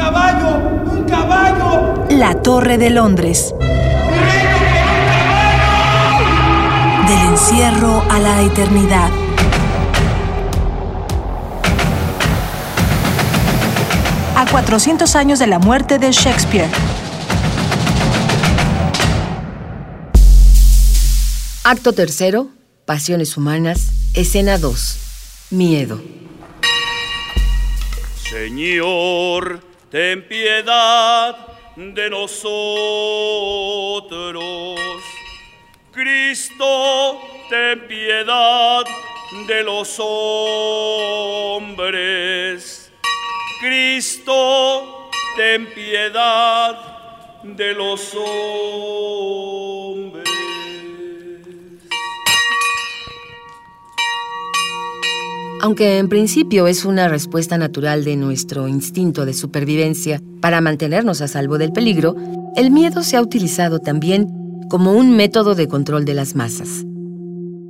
caballo! ¡Un caballo! La Torre de Londres. Del encierro a la eternidad. A 400 años de la muerte de Shakespeare. Acto tercero, Pasiones Humanas, escena 2, Miedo. Señor, ten piedad de nosotros. Cristo, ten piedad de los hombres. Cristo, ten piedad de los hombres. Aunque en principio es una respuesta natural de nuestro instinto de supervivencia para mantenernos a salvo del peligro, el miedo se ha utilizado también como un método de control de las masas.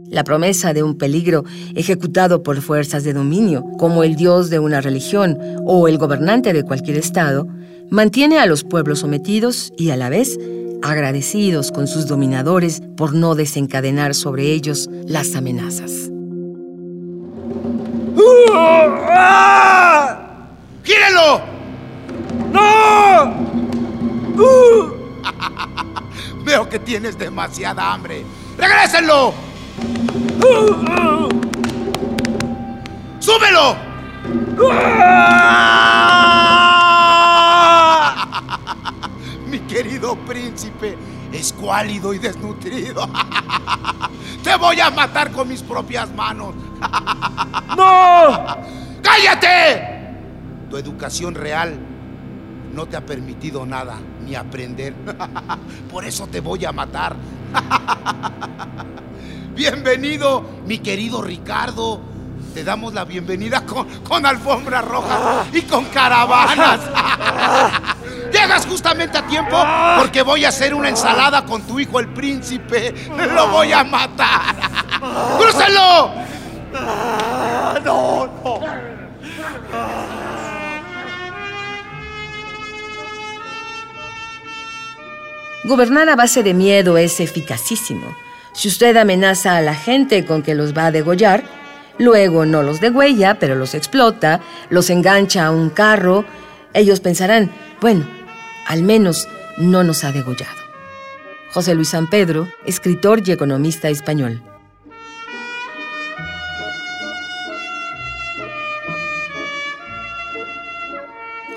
La promesa de un peligro ejecutado por fuerzas de dominio, como el dios de una religión o el gobernante de cualquier estado, mantiene a los pueblos sometidos y a la vez agradecidos con sus dominadores por no desencadenar sobre ellos las amenazas. ¡Gírelo! ¡No! Veo que tienes demasiada hambre. ¡Regrésenlo! ¡Súbelo! Mi querido príncipe, escuálido y desnutrido. Te voy a matar con mis propias manos. ¡No! ¡Cállate! Tu educación real no te ha permitido nada, ni aprender. Por eso te voy a matar. Bienvenido, mi querido Ricardo. Te damos la bienvenida con, con alfombra roja y con caravanas. Llegas justamente a tiempo porque voy a hacer una ensalada con tu hijo el príncipe. Lo voy a matar. ¡Crúcelo! ¡No, no! Gobernar a base de miedo es eficacísimo. Si usted amenaza a la gente con que los va a degollar, luego no los degüella, pero los explota, los engancha a un carro, ellos pensarán, bueno, al menos no nos ha degollado. José Luis San Pedro, escritor y economista español.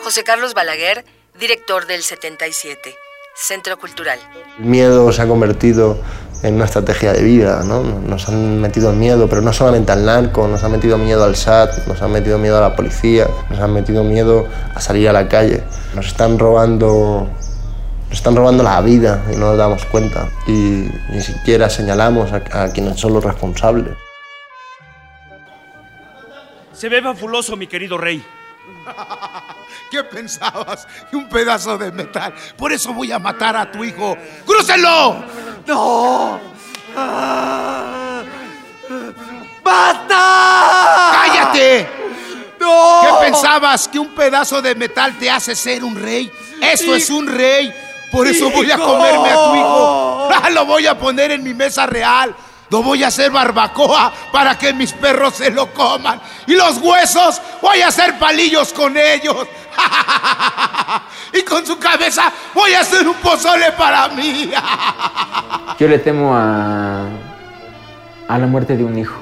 José Carlos Balaguer, director del 77, Centro Cultural. El miedo se ha convertido en una estrategia de vida, ¿no? Nos han metido miedo, pero no solamente al narco, nos han metido miedo al SAT, nos han metido miedo a la policía, nos han metido miedo a salir a la calle. Nos están robando, nos están robando la vida y no nos damos cuenta. Y ni siquiera señalamos a, quienes son los responsables. Se ve fabuloso, mi querido rey. ¿Qué pensabas? Un pedazo de metal. Por eso voy a matar a tu hijo. ¡Crúcenlo! ¡No! ¡Ah! ¡Basta! ¡Cállate! ¡No! ¿Qué pensabas? ¿Que un pedazo de metal te hace ser un rey? Esto es un rey. Por eso voy a comerme a tu hijo. Lo voy a poner en mi mesa real. Lo voy a hacer barbacoa para que mis perros se lo coman. Y los huesos voy a hacer palillos con ellos. y con su cabeza voy a hacer un pozole para mí. Yo le temo a, a la muerte de un hijo.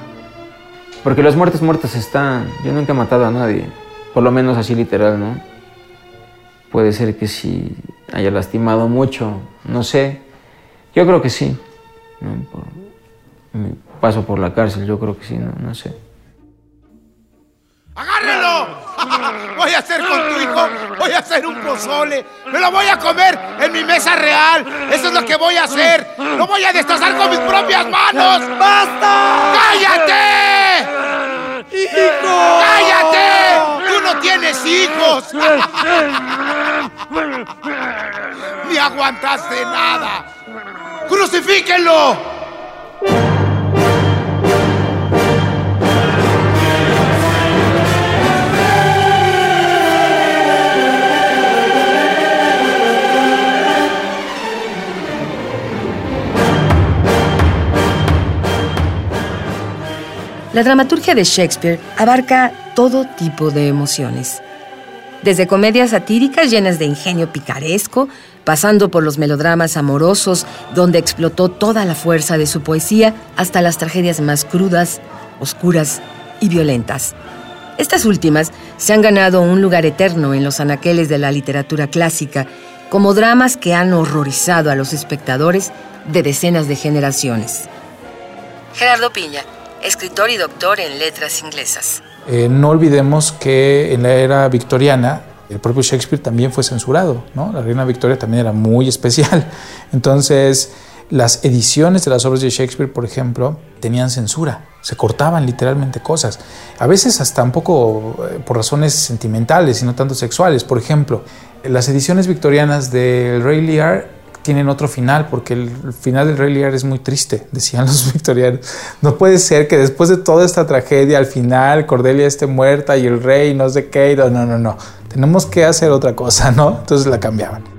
Porque los muertos muertos están. Yo nunca he matado a nadie. Por lo menos así literal, ¿no? Puede ser que sí haya lastimado mucho. No sé. Yo creo que sí. ¿no? Mi paso por la cárcel, yo creo que sí, no, no sé. ¡Agárrenlo! Voy a hacer con tu hijo, voy a hacer un pozole. Me lo voy a comer en mi mesa real. Eso es lo que voy a hacer. Lo voy a destrozar con mis propias manos. ¡Basta! ¡Cállate! ¡Hijo! ¡Cállate! ¡Tú no tienes hijos! Ni aguantaste nada. ¡Crucifíquenlo! La dramaturgia de Shakespeare abarca todo tipo de emociones. Desde comedias satíricas llenas de ingenio picaresco, pasando por los melodramas amorosos, donde explotó toda la fuerza de su poesía, hasta las tragedias más crudas, oscuras y violentas. Estas últimas se han ganado un lugar eterno en los anaqueles de la literatura clásica, como dramas que han horrorizado a los espectadores de decenas de generaciones. Gerardo Piña, escritor y doctor en letras inglesas. Eh, no olvidemos que en la era victoriana el propio Shakespeare también fue censurado, ¿no? La reina Victoria también era muy especial. Entonces, las ediciones de las obras de Shakespeare, por ejemplo, tenían censura, se cortaban literalmente cosas, a veces hasta un poco eh, por razones sentimentales y no tanto sexuales. Por ejemplo, las ediciones victorianas del Rey Lear tienen otro final, porque el final del Rey Lear es muy triste, decían los victorianos. No puede ser que después de toda esta tragedia, al final Cordelia esté muerta y el rey no sé qué, no, no, no, no. Tenemos que hacer otra cosa, ¿no? Entonces la cambiaban.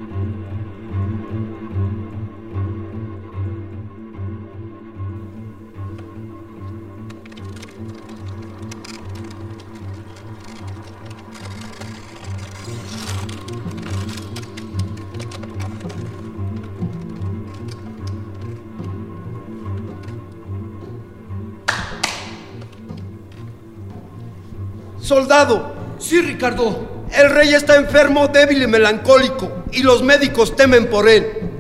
Soldado. Sí, Ricardo. El rey está enfermo, débil y melancólico, y los médicos temen por él.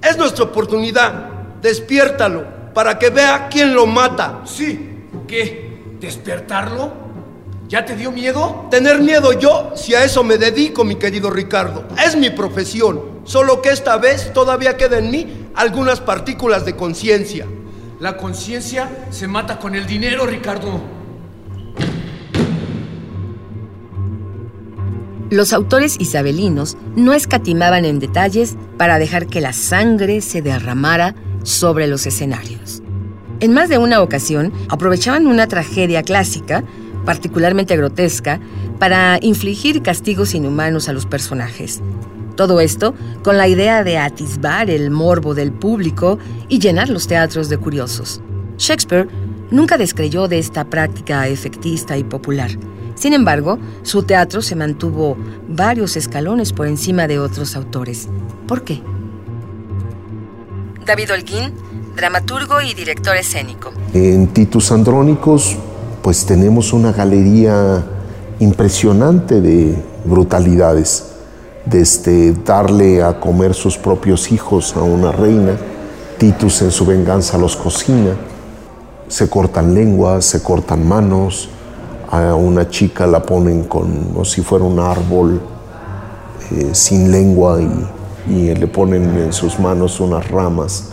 Es nuestra oportunidad. Despiértalo para que vea quién lo mata. Sí. ¿Qué? ¿Despertarlo? ¿Ya te dio miedo? Tener miedo yo, si a eso me dedico, mi querido Ricardo. Es mi profesión. Solo que esta vez todavía queda en mí algunas partículas de conciencia. La conciencia se mata con el dinero, Ricardo. Los autores isabelinos no escatimaban en detalles para dejar que la sangre se derramara sobre los escenarios. En más de una ocasión aprovechaban una tragedia clásica, particularmente grotesca, para infligir castigos inhumanos a los personajes. Todo esto con la idea de atisbar el morbo del público y llenar los teatros de curiosos. Shakespeare nunca descreyó de esta práctica efectista y popular. Sin embargo, su teatro se mantuvo varios escalones por encima de otros autores. ¿Por qué? David Holguín, dramaturgo y director escénico. En Titus Andrónicos, pues tenemos una galería impresionante de brutalidades, desde darle a comer sus propios hijos a una reina, Titus en su venganza los cocina, se cortan lenguas, se cortan manos, a una chica la ponen como si fuera un árbol eh, sin lengua y, le ponen en sus manos unas ramas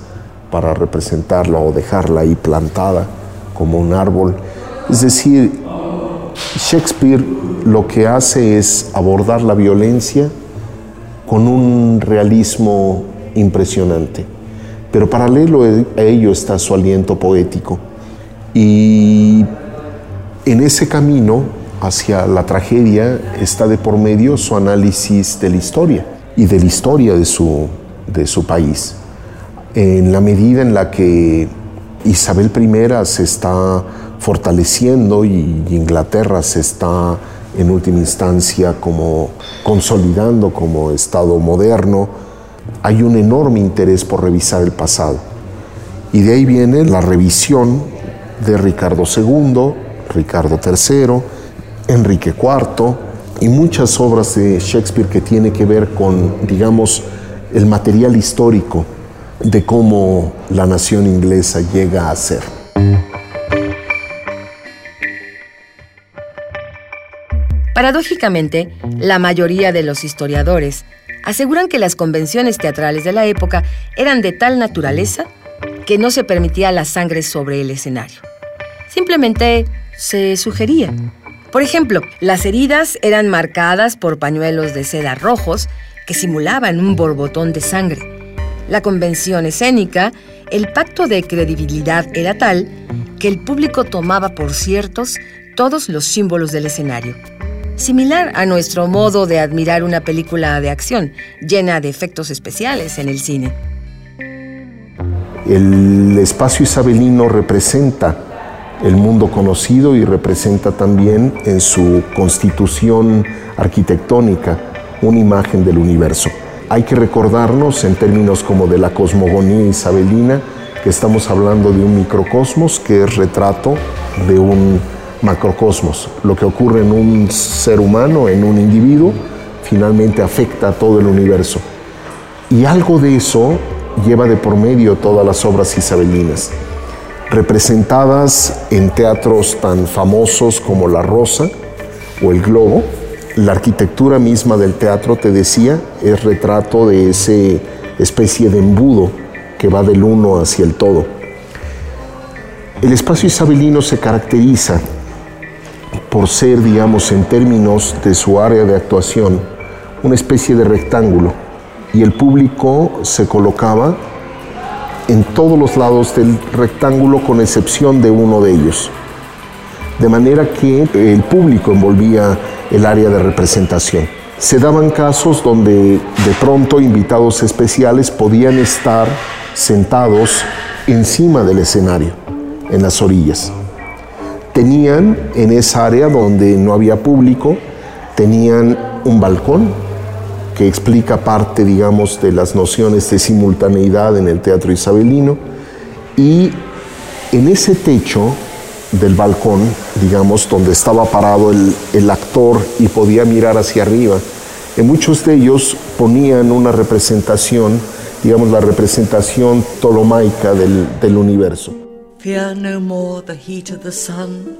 para representarla o dejarla ahí plantada como un árbol. Es decir, Shakespeare lo que hace es abordar la violencia con un realismo impresionante. Pero paralelo a ello está su aliento poético. Y en ese camino hacia la tragedia está de por medio su análisis de la historia y de la historia de su, de su país. En la medida en la que Isabel I se está fortaleciendo y Inglaterra se está en última instancia como consolidando como Estado moderno, hay un enorme interés por revisar el pasado. Y de ahí viene la revisión de Ricardo II, Ricardo III, Enrique IV y muchas obras de Shakespeare que tiene que ver con, digamos, el material histórico de cómo la nación inglesa llega a ser. Paradójicamente, la mayoría de los historiadores aseguran que las convenciones teatrales de la época eran de tal naturaleza que no se permitía la sangre sobre el escenario. Simplemente se sugería. Por ejemplo, las heridas eran marcadas por pañuelos de seda rojos que simulaban un borbotón de sangre. La convención escénica, el pacto de credibilidad era tal que el público tomaba por ciertos todos los símbolos del escenario. Similar a nuestro modo de admirar una película de acción llena de efectos especiales en el cine. El espacio isabelino representa el mundo conocido y representa también en su constitución arquitectónica una imagen del universo. Hay que recordarnos en términos como de la cosmogonía isabelina que estamos hablando de un microcosmos que es retrato de un macrocosmos. Lo que ocurre en un ser humano, en un individuo, finalmente afecta a todo el universo. Y algo de eso lleva de por medio todas las obras isabelinas, representadas en teatros tan famosos como La Rosa o El Globo. La arquitectura misma del teatro, te decía, es retrato de esa especie de embudo que va del uno hacia el todo. El espacio isabelino se caracteriza por ser, digamos, en términos de su área de actuación, una especie de rectángulo y el público se colocaba en todos los lados del rectángulo con excepción de uno de ellos. De manera que el público envolvía el área de representación. Se daban casos donde de pronto invitados especiales podían estar sentados encima del escenario, en las orillas. Tenían en esa área donde no había público, tenían un balcón que explica parte, digamos, de las nociones de simultaneidad en el teatro isabelino. Y en ese techo del balcón, digamos, donde estaba parado el, el actor y podía mirar hacia arriba, en muchos de ellos ponían una representación digamos, la representación tolomaica del, del universo. Fear no more the heat of the sun,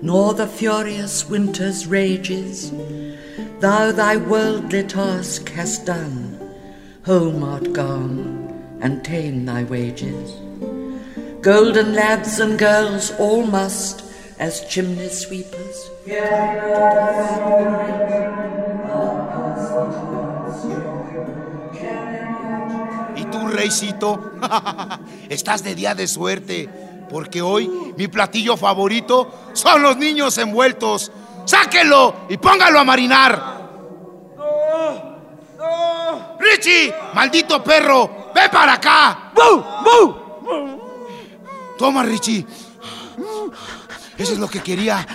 nor the furious winter's rages. Thou thy worldly task hast done, home art gone, and ta'en thy wages. Golden lads and girls all must, as chimney sweepers, reycito, estás de día de suerte, porque hoy mi platillo favorito son los niños envueltos. ¡Sáquenlo y póngalo a marinar! ¡Richie! ¡Maldito perro! ¡Ve para acá! Toma, Richie. Eso es lo que quería.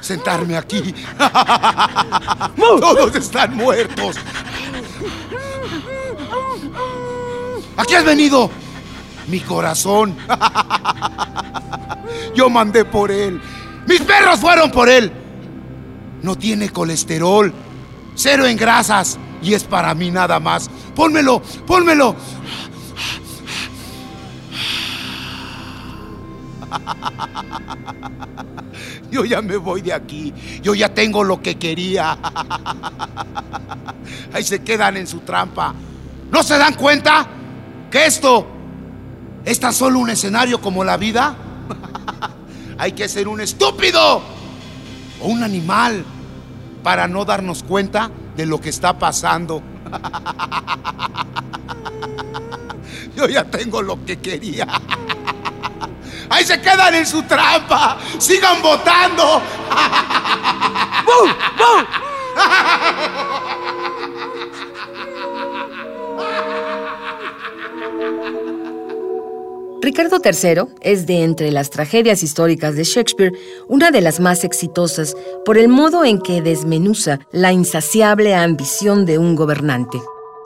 Sentarme aquí. Todos están muertos. ¿A qué has venido? Mi corazón. Yo mandé por él. Mis perros fueron por él. No tiene colesterol, cero en grasas y es para mí nada más. Pónmelo, pónmelo. Yo ya me voy de aquí. Yo ya tengo lo que quería. Ahí se quedan en su trampa. ¿No se dan cuenta? que esto es tan solo un escenario como la vida, hay que ser un estúpido o un animal para no darnos cuenta de lo que está pasando. Yo ya tengo lo que quería. Ahí se quedan en su trampa. Sigan votando. Ricardo III es de entre las tragedias históricas de Shakespeare una de las más exitosas por el modo en que desmenuza la insaciable ambición de un gobernante.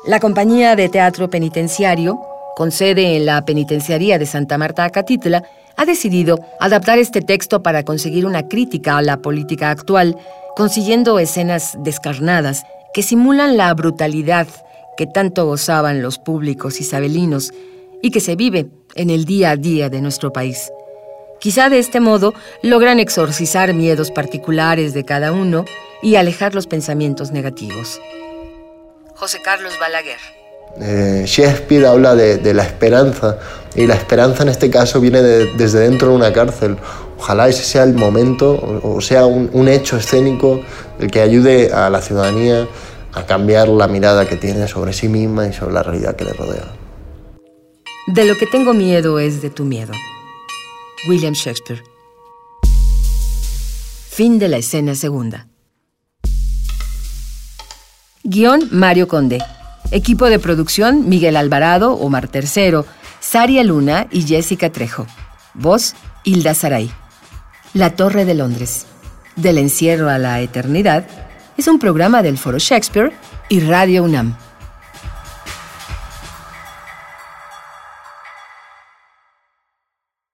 La compañía de teatro penitenciario, con sede en la penitenciaría de Santa Marta Acatitla, ha decidido adaptar este texto para conseguir una crítica a la política actual, consiguiendo escenas descarnadas que simulan la brutalidad que tanto gozaban los públicos isabelinos y que se vive en el día a día de nuestro país. Quizá de este modo logran exorcizar miedos particulares de cada uno y alejar los pensamientos negativos. José Carlos Balaguer. Eh, Shakespeare habla de, la esperanza y la esperanza en este caso viene desde dentro de una cárcel. Ojalá ese sea el momento o, sea un, hecho escénico el que ayude a la ciudadanía a cambiar la mirada que tiene sobre sí misma y sobre la realidad que le rodea. De lo que tengo miedo es de tu miedo. William Shakespeare. Fin de la escena segunda. Guión Mario Conde. Equipo de producción Miguel Alvarado, Omar Tercero, Saria Luna y Jessica Trejo. Voz Hilda Saray. La Torre de Londres, Del Encierro a la Eternidad, es un programa del Foro Shakespeare y Radio UNAM.